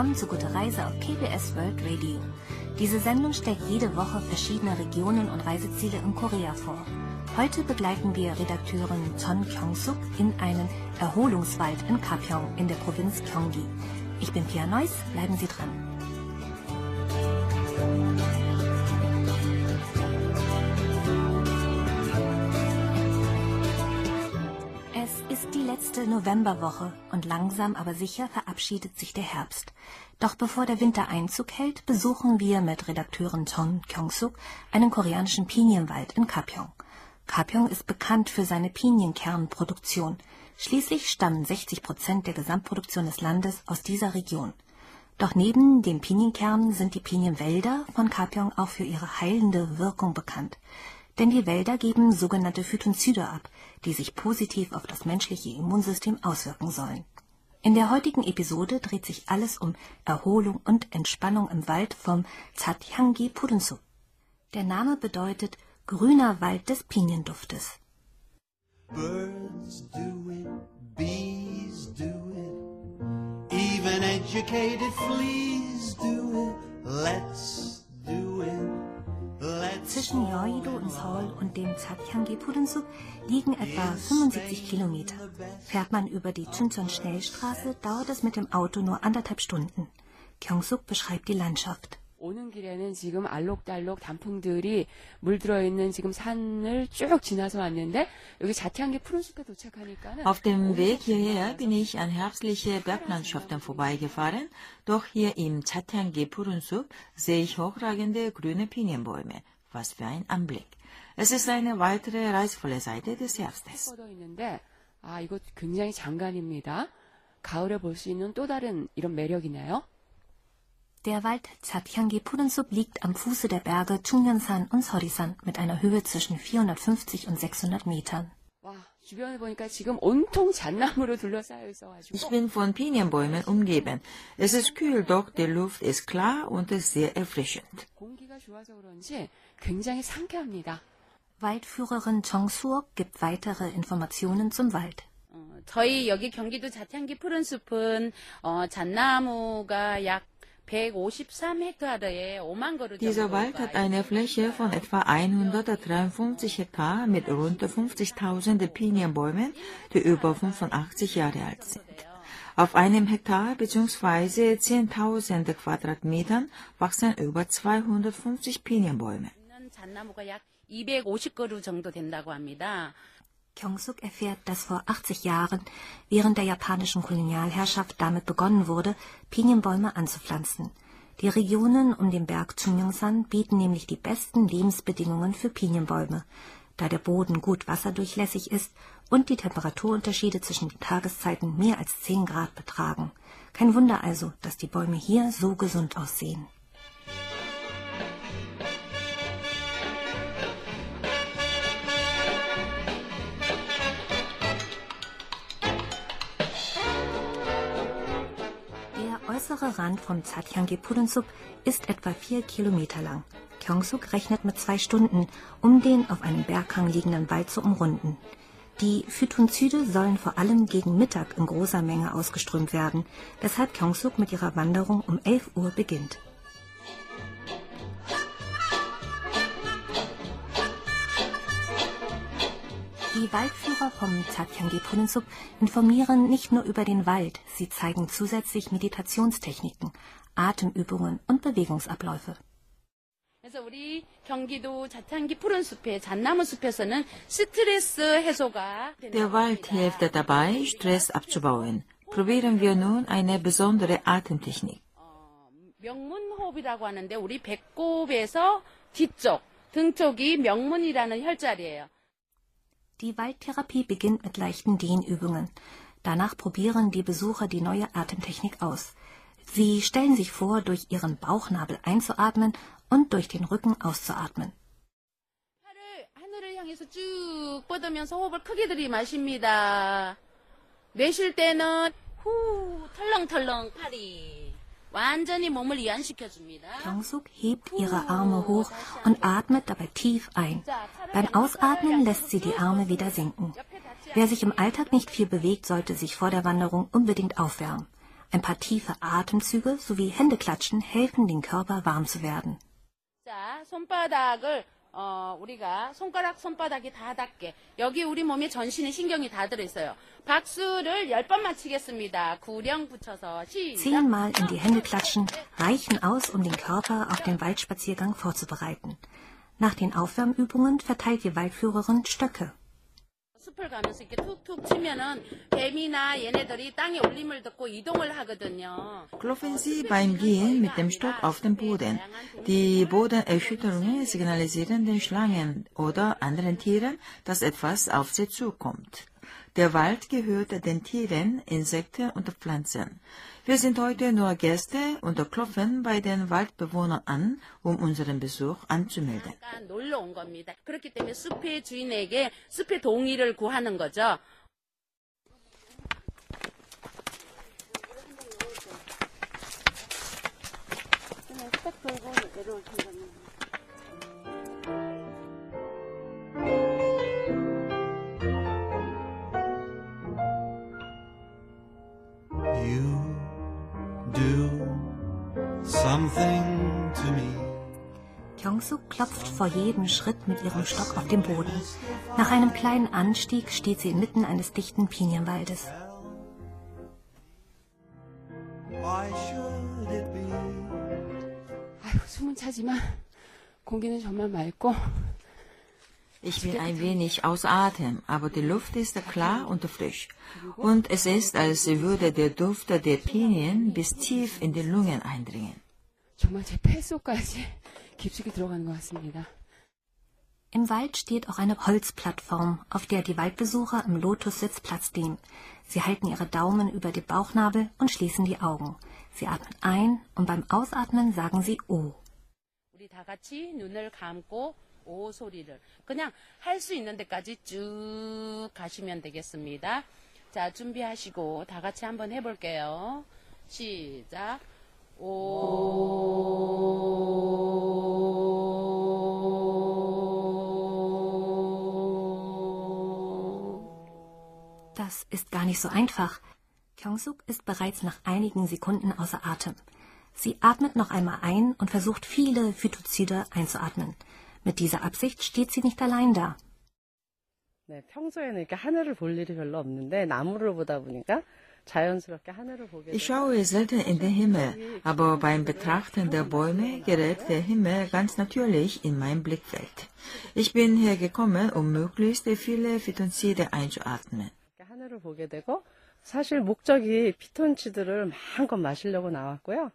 willkommen zu Gute Reise auf KBS World Radio. Diese Sendung stellt jede Woche verschiedene Regionen und Reiseziele in Korea vor. Heute begleiten wir Redakteurin Ton Kyung-suk in einen Erholungswald in Kapyeong in der Provinz Gyeonggi. Ich bin Pia Neuss, bleiben Sie dran. Es ist die letzte Novemberwoche und langsam aber sicher verabschiedet sich der Herbst. Doch bevor der Winter Einzug hält, besuchen wir mit Redakteurin Ton Kyung-suk einen koreanischen Pinienwald in Kapyeong. Kapyeong ist bekannt für seine Pinienkernproduktion. Schließlich stammen 60 Prozent der Gesamtproduktion des Landes aus dieser Region. Doch neben den Pinienkernen sind die Pinienwälder von Kapyeong auch für ihre heilende Wirkung bekannt. Denn die Wälder geben sogenannte Phytonzyde ab, die sich positiv auf das menschliche Immunsystem auswirken sollen. In der heutigen Episode dreht sich alles um Erholung und Entspannung im Wald vom Zathyanggi Purunsu. Der Name bedeutet grüner Wald des Pinienduftes. Birds do it, bees do it, even educated fleas do it. Let's Zwischen Yeouido in Seoul und dem Zathyanggi Pudensuk liegen etwa 75 Kilometer. Fährt man über die Chuncheon-Schnellstraße, dauert es mit dem Auto nur anderthalb Stunden. Gyeongsuk beschreibt die Landschaft. 오는 길에는 지금 알록달록 단풍들이 물들어 있는 지금 산을 쭉 지나서 왔는데 여기 자태한개 푸른 숲에 도착하니까는 Auf dem Weg hierher bin ich an herbstliche Berglandschaften vorbeigefahren, doch hier im Chatyangi Purunsup sehe ich hochragende grüne Pinienbäume. Was für ein Anblick. Es ist eine weitere reizvolle Seite des Herbstes. 뻗어 있는데 아 이거 굉장히 장관입니다. 가을에 볼 수 있는 또 다른 이런 매력이네요. Der Wald Zathyanggi Pudensuk liegt am Fuße der Berge Chungyeonsan und Sorisan mit einer Höhe zwischen 450 und 600 Metern. 와 주변을 보니까 지금 온통 잣나무로 둘러싸여 Ich 있어가지고 bin von Pinienbäumen umgeben. Es ist kühl, doch die Luft ist klar und ist sehr erfrischend. 공기가 좋아서 그런지 굉장히 상쾌합니다. Waldführerin Chong Suok gibt weitere Informationen zum Wald. 어, 저희 여기 경기도 자태한기 푸른 숲은 어, 잣나무가 약 153헥타르에 5만 그루 Dieser Wald hat eine Fläche von etwa 153 Hektar mit rund 50.000 Pinienbäumen, die über 85 Jahre alt sind. Auf einem Hektar bzw. 10.000 Quadratmetern wachsen über 250 Pinienbäume. Kyungsuk erfährt, dass vor 80 Jahren während der japanischen Kolonialherrschaft damit begonnen wurde, Pinienbäume anzupflanzen. Die Regionen um den Berg Chungyongsan bieten nämlich die besten Lebensbedingungen für Pinienbäume da der Boden gut wasserdurchlässig ist und die Temperaturunterschiede zwischen den Tageszeiten mehr als 10 Grad betragen. Kein Wunder also, dass die Bäume hier so gesund aussehen. Der äußere Rand vom Zathyanggi Pudensuk ist etwa vier Kilometer lang. Gyeongsuk rechnet mit zwei Stunden, um den auf einem Berghang liegenden Wald zu umrunden. Die Phytonzyde sollen vor allem gegen Mittag in großer Menge ausgeströmt werden, weshalb Gyeongsuk mit ihrer Wanderung um 11 Uhr beginnt. Die Waldführer vom Zathyanggi Pudensuk informieren nicht nur über den Wald, sie zeigen zusätzlich Meditationstechniken, Atemübungen und Bewegungsabläufe. 그래서 우리 경기도 자태한기 푸른 숲의 잣나무 숲에서는 스트레스 해소가 Der Wald hilft dabei, Stress abzubauen. Probieren wir nun eine besondere Atemtechnik. 명문호흡이라고 하는데 우리 배꼽에서 뒤쪽, 등 쪽이 명문이라는 혈자리예요. Die Waldtherapie beginnt mit leichten Dehnübungen. Danach probieren die Besucher die neue Atemtechnik aus. Sie stellen sich vor, durch ihren Bauchnabel einzuatmen und durch den Rücken auszuatmen. Pyong-suk hebt ihre Arme hoch und atmet dabei tief ein. Beim Ausatmen lässt sie die Arme wieder sinken. Wer sich im Alltag nicht viel bewegt, sollte sich vor der Wanderung unbedingt aufwärmen. Ein paar tiefe Atemzüge sowie Händeklatschen helfen, den Körper warm zu werden. 자, 손바닥을 어, 우리가 손가락 손바닥이 다 닿게 여기 우리 몸에 전신에 신경이 다 들어있어요. 박수를 10번만 치겠습니다. 구령 붙여서 시작. Zehnmal in die Hände klatschen reichen aus, um den Körper auf den Waldspaziergang vorzubereiten. Nach den Aufwärmübungen verteilt die Waldführerin Stöcke. 숲을 가면서 이렇게 툭툭 치면은 뱀이나 얘네들이 땅에 울림을 듣고 이동을 하거든요. Klopfen Sie beim Gehen mit dem Stock auf den Boden. Die Bodenerschütterungen signalisieren den Schlangen oder anderen Tieren, dass etwas auf sie zukommt. Der Wald gehört den Tieren, Insekten und Pflanzen. Wir sind heute nur Gäste und klopfen bei den Waldbewohnern an, um unseren Besuch anzumelden. something to me. Kyungsuk klopft vor jedem Schritt mit ihrem Stock auf den Boden. Nach einem kleinen Anstieg steht sie inmitten eines dichten Pinienwaldes. Ich bin ein wenig ausatmen, aber die Luft ist klar und frisch. Und es ist, als würde der Duft der Pinien bis tief in die Lungen eindringen. 정말 제 폐 속까지 깊숙이 들어가는 것 같습니다. Im Wald steht auch eine Holzplattform, auf der die Waldbesucher im Lotussitz Platz nehmen. Sie halten ihre Daumen über den Bauchnabel und schließen die Augen. Sie atmen ein und beim Ausatmen sagen sie O. 우리 다 같이 눈을 감고 오 소리를 그냥 할 수 있는 데까지 쭉 가시면 되겠습니다. 자, 준비하시고 다 같이 한번 해볼게요. 시작. 오. Das ist gar nicht so einfach. Kyongsuk ist bereits nach einigen Sekunden außer Atem. Sie atmet noch einmal ein und versucht viele Phytozide einzuatmen. Mit dieser Absicht steht sie nicht allein da. 네, 평소에는 이렇게 하늘을 볼 일이 별로 없는데 나무를 보다 보니까 자연스럽게 하늘을 보게 Ich 돼요. schaue selten in den Himmel, aber beim Betrachten der Bäume gerät der Himmel ganz natürlich in mein Blickfeld. Ich bin hergekommen, um möglichst viele Phytozide einzuatmen. 이렇게 하늘을 보게 되고 사실 목적이 피톤치드를 마음껏 마시려고 나왔고요.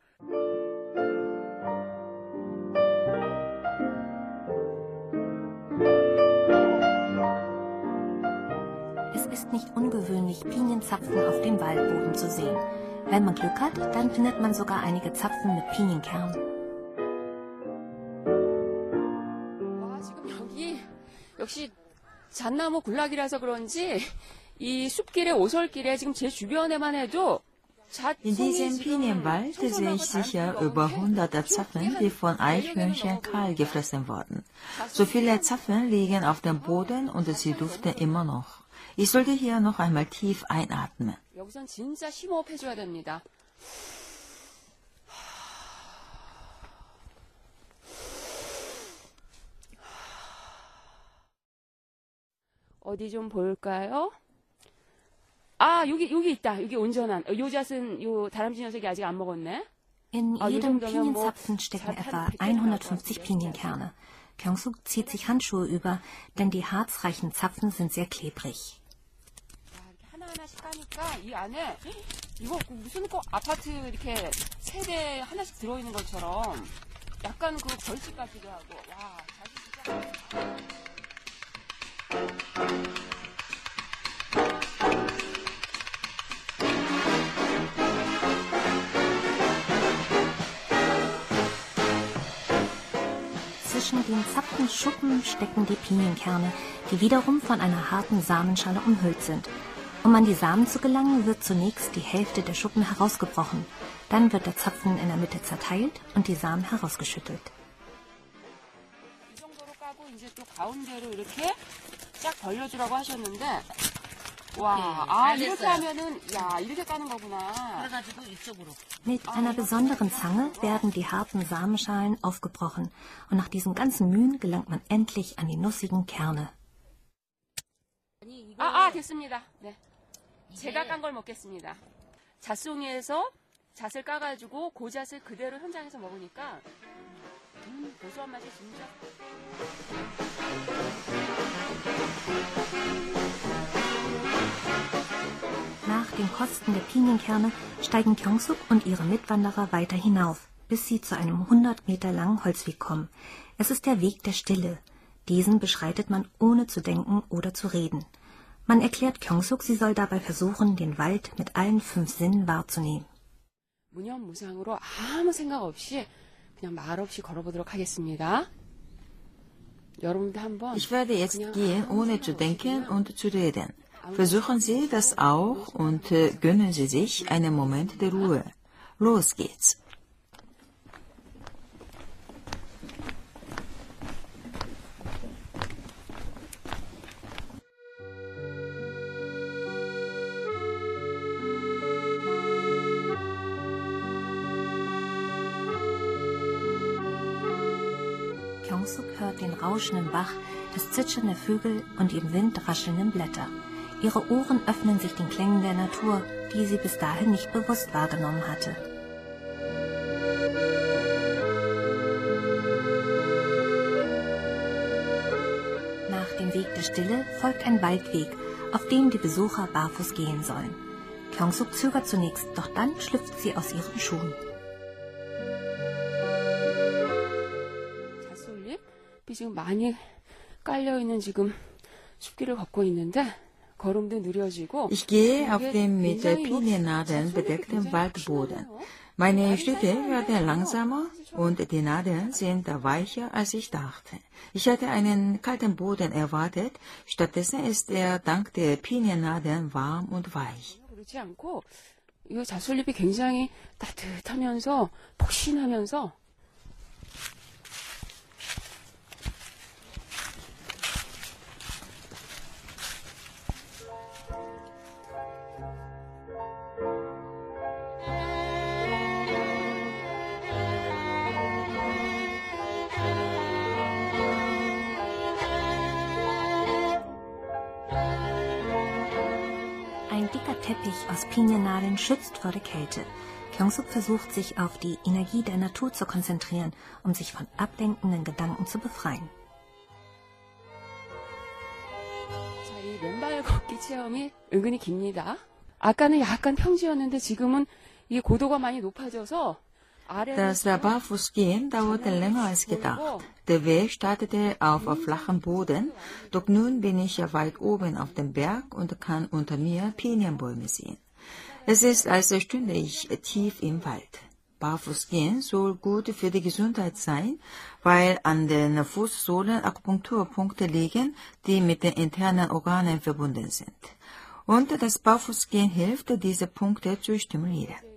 ist nicht ungewöhnlich, Pinienzapfen auf dem Waldboden zu sehen. Wenn man Glück hat, dann findet man sogar einige Zapfen mit Pinienkern. 와, 지금 여기 역시 잣나무 군락이라서 그런지 이 숲길에 오솔길에 지금 제 주변에만 해도 잣 In diesem 송이 지금 Pinienwald sehe 청소하고 ich sicher 다른 über 거 hunderte 없는데 Zapfen, die von Eichhörnchen kahl gefressen wurden. So viele Zapfen liegen auf dem Boden und sie duften immer noch. Ich sollte hier noch einmal tief einatmen. 여기선 진짜 심호흡 해줘야 됩니다. 어디 좀 볼까요? 아, 여기, 여기 있다. 여기 온전한. 어, 요 잣은, 요 다람쥐 녀석이 아직 안 먹었네. In Ah, jedem die Jungen- Pinienzapfen stecken Zart- etwa Zart- 150 Pinienkerne. Kyongsuk zieht sich Handschuhe über, denn die harzreichen Zapfen sind sehr klebrig. 아, 이렇게 하나하나씩 까니까 이 안에 이거 무슨 꼭 아파트 이렇게 세대 하나씩 들어있는 것처럼 약간 그 벌집 같기도 하고 와 자기 진짜 Zwischen den Zapfenschuppen stecken die Pinienkerne, die wiederum von einer harten Samenschale umhüllt sind. Um an die Samen zu gelangen, wird zunächst die Hälfte der Schuppen herausgebrochen. Dann wird der Zapfen in der Mitte zerteilt und die Samen herausgeschüttelt. 이 정도로 까고 이제 또 가운데로 이렇게 쫙 벌려주라고 하셨는데 와, 아, 잘 이렇게 됐어요. 하면은, 야, 이렇게 까는 거구나. 그래가지고 이쪽으로. Mit einer besonderen Zange werden die harten Samenschalen aufgebrochen und nach diesen ganzen Mühen gelangt man endlich an die nussigen Kerne. 아, 아, 됐습니다. 네. 제가 깐 걸 먹겠습니다. 잣송이에서 잣을 까가지고 그 잣을 그대로 현장에서 먹으니까, 음, 고소한 맛이 진짜. Nach dem Kosten der Pinienkerne steigen Kyongsuk und ihre Mitwanderer weiter hinauf, bis sie zu einem 100 Meter langen Holzweg kommen. Es ist der Weg der Stille. Diesen beschreitet man ohne zu denken oder zu reden. Man erklärt Kyongsuk, sie soll dabei versuchen, den Wald mit allen fünf Sinnen wahrzunehmen. 무념무상으로 아무 생각 없이 그냥 말 없이 걸어보도록 하겠습니다. 여러분도 한번 Ich werde jetzt 그냥 gehen, 아무 ohne 생각 zu 없이 denken 그냥 und zu reden. Versuchen Sie das auch und äh, gönnen Sie sich einen Moment der Ruhe. Los geht's. Rauschenden Bach, das Zwitschern der Vögel und im Wind raschelnden Blätter. Ihre Ohren öffnen sich den Klängen der Natur, die sie bis dahin nicht bewusst wahrgenommen hatte. Nach dem Weg der Stille folgt ein Waldweg, auf dem die Besucher barfuß gehen sollen. Kyongsuk zögert zunächst, doch dann schlüpft sie aus ihren Schuhen. 많이 깔려있는 지금 숲길을 걷고 있는데, 걸음도 느려지고. Ich gehe auf 이게 dem mit 굉장히 이거 Piniennadeln 잣솔잎이 bedeckten 굉장히 Waldboden. 푸짐하네요. Meine Schritte werden langsamer und die Nadeln sind weicher, als ich dachte. Ich hatte einen kalten Boden erwartet, stattdessen ist er dank der Piniennadeln warm und weich. 그렇지 않고, 이 잣솔잎이 굉장히 따뜻하면서, 폭신하면서, Teppich aus Piniennadeln schützt vor der Kälte. Kyongsuk versucht sich auf die Energie der Natur zu konzentrieren, um sich von ablenkenden Gedanken zu befreien. 자, 이 맨발 걷기 체험이 은근히 깁니다. 아까는 약간 평지였는데 지금은 이 고도가 많이 높아져서 아래로 das Barfußgehen dauerte länger als gedacht. Der Weg startete auf flachem Boden, doch nun bin ich ja weit oben auf dem Berg und kann unter mir Pinienbäume sehen. Es ist, als stünde ich tief im Wald. Barfußgehen soll gut für die Gesundheit sein, weil an den Fußsohlen Akupunkturpunkte liegen, die mit den internen Organen verbunden sind. Und das Barfußgehen hilft, diese Punkte zu stimulieren.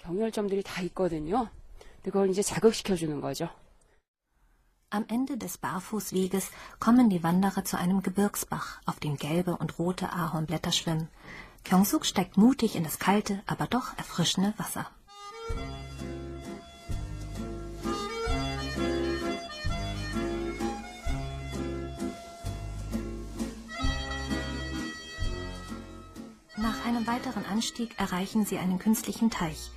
있는 그런 경혈점들이 다 있거든요. 근데 그걸 이제 자극시켜주는 거죠. Am Ende des Barfußweges kommen die Wanderer zu einem Gebirgsbach, auf dem gelbe und rote Ahornblätter schwimmen. Kyongsuk steigt mutig in das kalte, aber doch erfrischende Wasser. Nach einem weiteren Anstieg erreichen sie einen künstlichen Teich.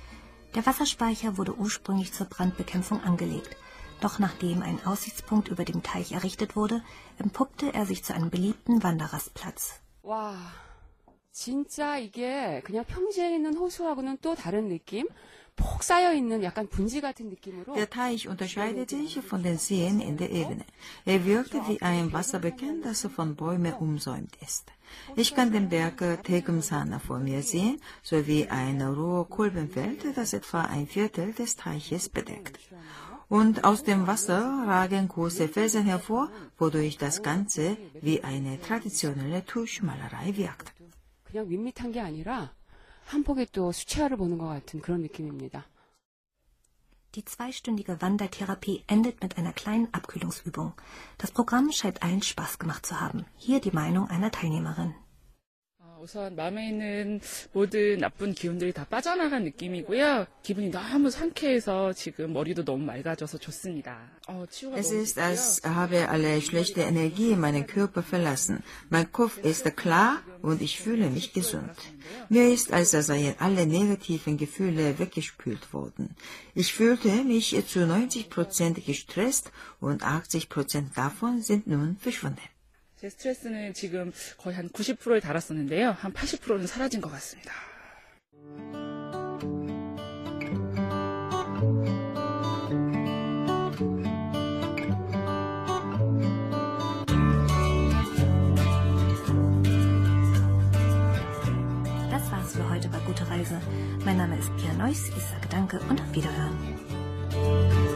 Der Wasserspeicher wurde ursprünglich zur Brandbekämpfung angelegt. Doch nachdem ein Aussichtspunkt über dem Teich errichtet wurde, empuppte er sich zu einem beliebten Wanderrastplatz. 와, 진짜 이게 그냥 평지에 있는 호수하고는 또 다른 느낌? 폭 쌓여있는 약간 분지 같은 느낌으로 Der Teich unterscheidet sich von den Seen in der Ebene. Er wirkt wie ein Wasserbecken, das von Bäumen umsäumt ist. Ich kann den Berg Tegumsan vor mir sehen, sowie ein Rohkolbenfeld, das etwa ein Viertel des Teiches bedeckt. Und aus dem Wasser ragen große Felsen hervor, wodurch das Ganze wie eine traditionelle Tuschmalerei wirkt. 그냥 밋밋한 게 아니라 한 폭의 또 수채화를 보는 것 같은 그런 느낌입니다. Die zweistündige Wandertherapie endet mit einer kleinen Abkühlungsübung. Das Programm scheint allen Spaß gemacht zu haben. Hier die Meinung einer Teilnehmerin. 어, 우선 마음에 있는 모든 나쁜 기운들이 다 빠져나간 느낌이고요. 기분이 너무 상쾌해서 지금 머리도 너무 맑아져서 좋습니다. 어, 치유가 Es 너무 ist, 좋고요. als habe alle schlechte Energie meinen Körper verlassen. Mein Kopf ist klar und ich fühle mich gesund. Mir ist, als seien alle negativen Gefühle weggespült worden. Ich fühlte mich zu 90 Prozent gestresst und 80 Prozent davon sind nun verschwunden. 제 스트레스는 지금 거의 한 90%를 달았었는데요. 한 80%는 사라진 것 같습니다. Das war's für heute bei Gute Reise. Mein Name ist Pia Neuss. Ich sage Danke und auf Wiederhören.